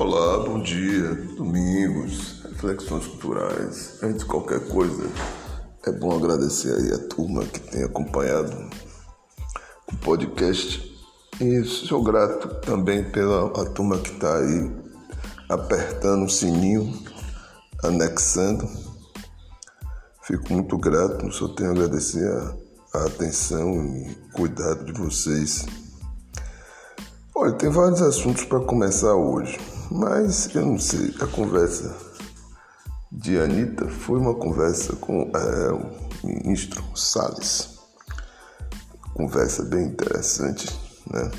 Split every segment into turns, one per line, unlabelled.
Olá, bom dia, domingos, reflexões culturais. Antes de qualquer coisa, é bom agradecer aí a turma que tem acompanhado o podcast. E sou grato também pela a turma que está aí apertando o sininho, anexando. Fico muito grato, só tenho a agradecer a, a atenção e cuidado de vocês. Olha, tem vários assuntos para começar hoje, mas eu não sei. A conversa de Anitta foi uma conversa com é, o ministro Salles. Conversa bem interessante, né?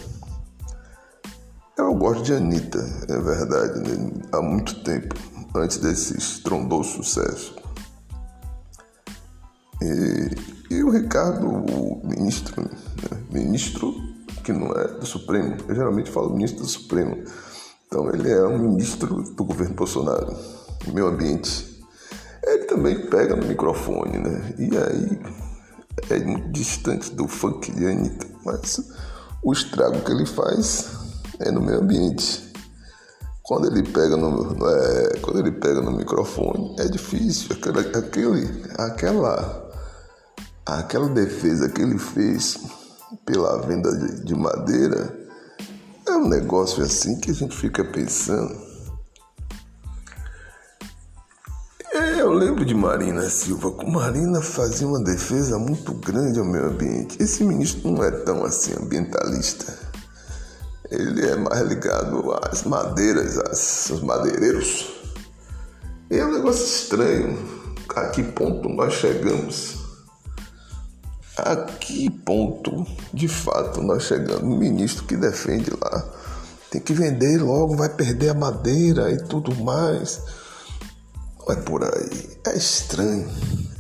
Eu gosto de Anitta, é verdade, né? há muito tempo, antes desse estrondoso sucesso. E, e o Ricardo, o ministro, né? ministro que não é do Supremo. Eu geralmente falo ministro do Supremo. Então ele é um ministro do governo Bolsonaro, meio ambiente. Ele também pega no microfone, né? E aí é muito distante do funk de Anitta, mas o estrago que ele faz é no meio ambiente. Quando ele pega no, é, quando ele pega no microfone, é difícil. Aquela, aquele, aquela, aquela defesa que ele fez pela venda de madeira é um negócio assim que a gente fica pensando. É, eu lembro de Marina Silva. Marina fazia uma defesa muito grande ao meio ambiente. Esse ministro não é tão assim ambientalista. Ele é mais ligado às madeiras, aos madeireiros. E é um negócio estranho. A que ponto nós chegamos? A que ponto, de fato, nós chegamos? Um ministro que defende lá tem que vender logo, vai perder a madeira e tudo mais. É por aí. É estranho.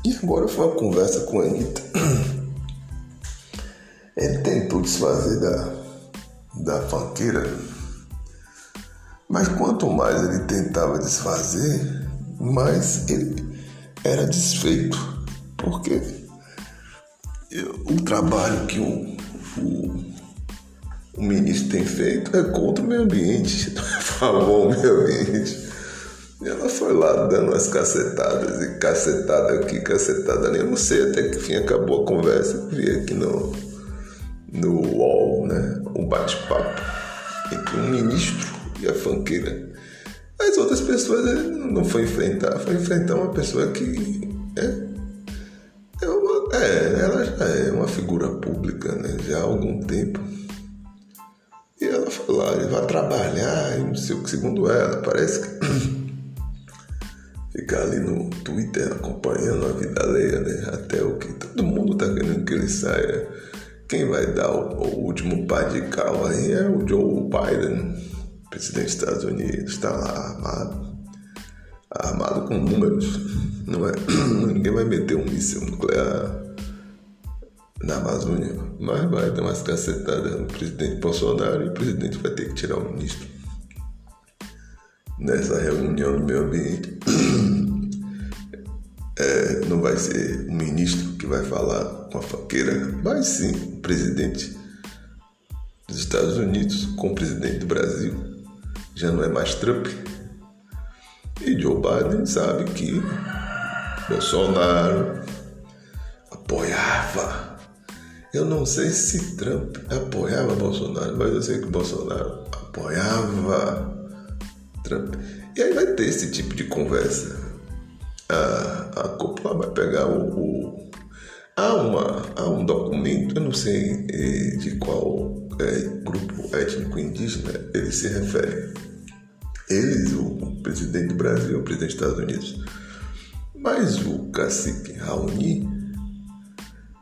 E agora foi uma conversa com a Anitta. Ele tentou desfazer da, da fanqueira. Mas quanto mais ele tentava desfazer, mais ele era desfeito. Por o trabalho que o, o, o, ministro tem feito é contra o meio ambiente, não é a favor do meio ambiente. E ela foi lá dando umas cacetadas, e cacetada aqui, cacetada ali. Eu não sei até que fim acabou a conversa. Vi aqui no, no UOL, né? Um bate-papo entre um ministro e a fanqueira. As outras pessoas não foi enfrentar, foi enfrentar uma pessoa que é é, ela já é uma figura pública, né? Já há algum tempo. E ela lá, vai trabalhar, e não sei o que, segundo ela, parece que ficar ali no Twitter acompanhando a vida alheia, né? Até o que todo mundo tá querendo que ele saia. Quem vai dar o, o último pá de cal aí é o Joe Biden, presidente dos Estados Unidos, está lá armado. Armado com números, não é? Ninguém vai meter um míssil nuclear na Amazônia, mas vai dar umas cacetadas no presidente Bolsonaro e o presidente vai ter que tirar o ministro. Nessa reunião do meio ambiente, é, não vai ser o ministro que vai falar com a faqueira, mas sim o presidente dos Estados Unidos com o presidente do Brasil. Já não é mais Trump. E Joe Biden sabe que Bolsonaro apoiava eu não sei se Trump apoiava Bolsonaro, mas eu sei que Bolsonaro apoiava Trump. E aí vai ter esse tipo de conversa. A, a vai pegar o, o. há, uma, há um documento, eu não sei eh, de qual é, grupo étnico indígena ele se refere. Eles, o presidente do Brasil, o presidente dos Estados Unidos. Mas o cacique Raoni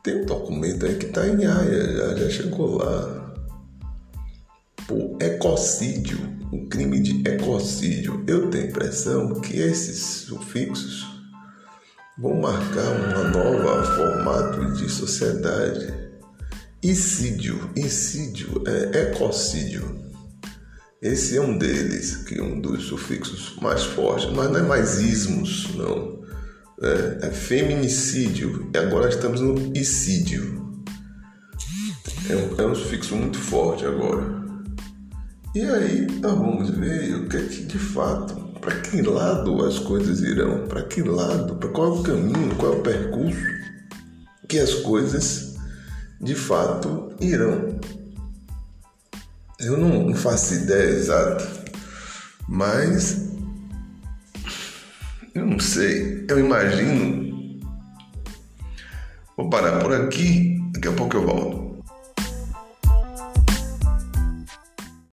tem um documento aí que está em Haia, já, já chegou lá. Por ecocídio, o crime de ecocídio. Eu tenho a impressão que esses sufixos vão marcar uma nova formato de sociedade. Incídio, incídio é ecocídio. Esse é um deles, que é um dos sufixos mais fortes, mas não é mais ismos, não é, é feminicídio, e agora estamos no icídio. É um, é um sufixo muito forte agora. E aí nós vamos ver o que é que de fato, para que lado as coisas irão, para que lado, para qual é o caminho, qual é o percurso que as coisas de fato irão. Eu não, não faço ideia exata, mas eu não sei, eu imagino. Vou parar por aqui, daqui a pouco eu volto.